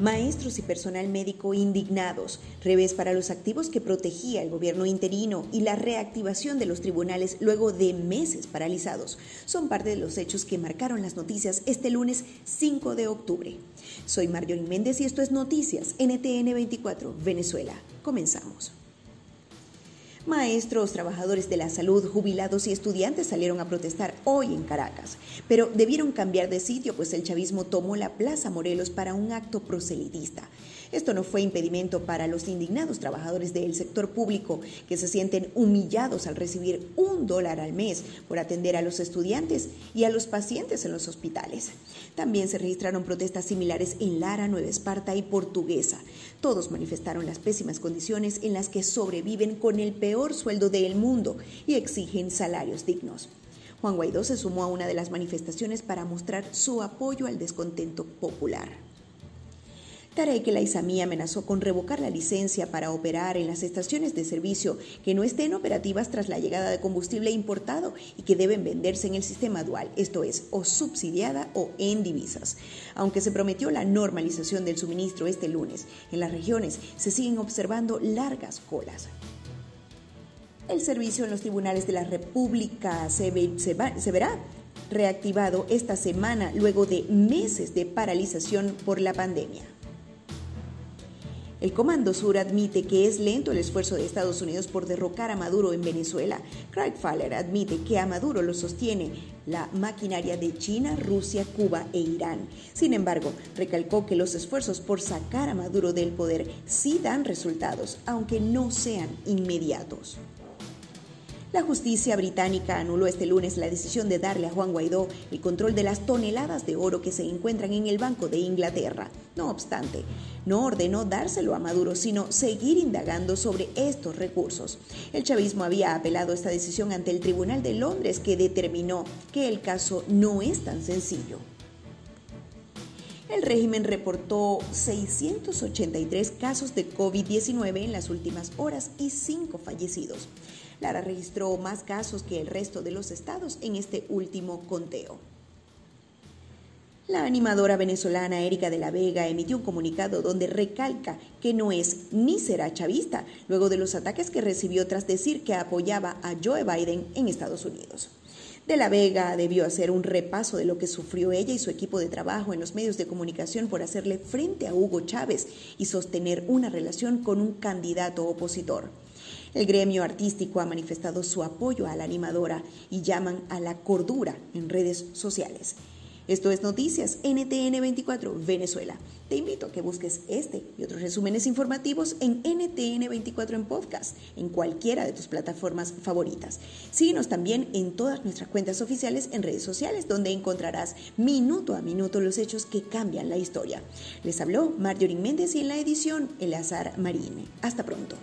Maestros y personal médico indignados, revés para los activos que protegía el gobierno interino y la reactivación de los tribunales luego de meses paralizados son parte de los hechos que marcaron las noticias este lunes 5 de octubre. Soy Marjorie Méndez y esto es Noticias NTN 24 Venezuela. Comenzamos. Maestros, trabajadores de la salud, jubilados y estudiantes salieron a protestar hoy en Caracas, pero debieron cambiar de sitio pues el chavismo tomó la Plaza Morelos para un acto proselitista. Esto no fue impedimento para los indignados trabajadores del sector público que se sienten humillados al recibir un dólar al mes por atender a los estudiantes y a los pacientes en los hospitales. También se registraron protestas similares en Lara, Nueva Esparta y Portuguesa. Todos manifestaron las pésimas condiciones en las que sobreviven con el peor sueldo del mundo y exigen salarios dignos. Juan Guaidó se sumó a una de las manifestaciones para mostrar su apoyo al descontento popular. Tarek El Aizami amenazó con revocar la licencia para operar en las estaciones de servicio que no estén operativas tras la llegada de combustible importado y que deben venderse en el sistema dual, esto es, o subsidiada o en divisas. Aunque se prometió la normalización del suministro este lunes, en las regiones se siguen observando largas colas. El servicio en los tribunales de la República se, verá reactivado esta semana luego de meses de paralización por la pandemia. El Comando Sur admite que es lento el esfuerzo de Estados Unidos por derrocar a Maduro en Venezuela. Craig Fowler admite que a Maduro lo sostiene la maquinaria de China, Rusia, Cuba e Irán. Sin embargo, recalcó que los esfuerzos por sacar a Maduro del poder sí dan resultados, aunque no sean inmediatos. La justicia británica anuló este lunes la decisión de darle a Juan Guaidó el control de las toneladas de oro que se encuentran en el Banco de Inglaterra. No obstante, no ordenó dárselo a Maduro, sino seguir indagando sobre estos recursos. El chavismo había apelado esta decisión ante el Tribunal de Londres que determinó que el caso no es tan sencillo. El régimen reportó 683 casos de COVID-19 en las últimas horas y 5 fallecidos. Lara registró más casos que el resto de los estados en este último conteo. La animadora venezolana Erika de la Vega emitió un comunicado donde recalca que no es ni será chavista, luego de los ataques que recibió tras decir que apoyaba a Joe Biden en Estados Unidos. De la Vega debió hacer un repaso de lo que sufrió ella y su equipo de trabajo en los medios de comunicación por hacerle frente a Hugo Chávez y sostener una relación con un candidato opositor. El gremio artístico ha manifestado su apoyo a la animadora y llaman a la cordura en redes sociales. Esto es Noticias NTN 24 Venezuela. Te invito a que busques este y otros resúmenes informativos en NTN 24 en podcast, en cualquiera de tus plataformas favoritas. Síguenos también en todas nuestras cuentas oficiales en redes sociales, donde encontrarás minuto a minuto los hechos que cambian la historia. Les habló Marjorie Méndez y en la edición Eleazar Marine. Hasta pronto.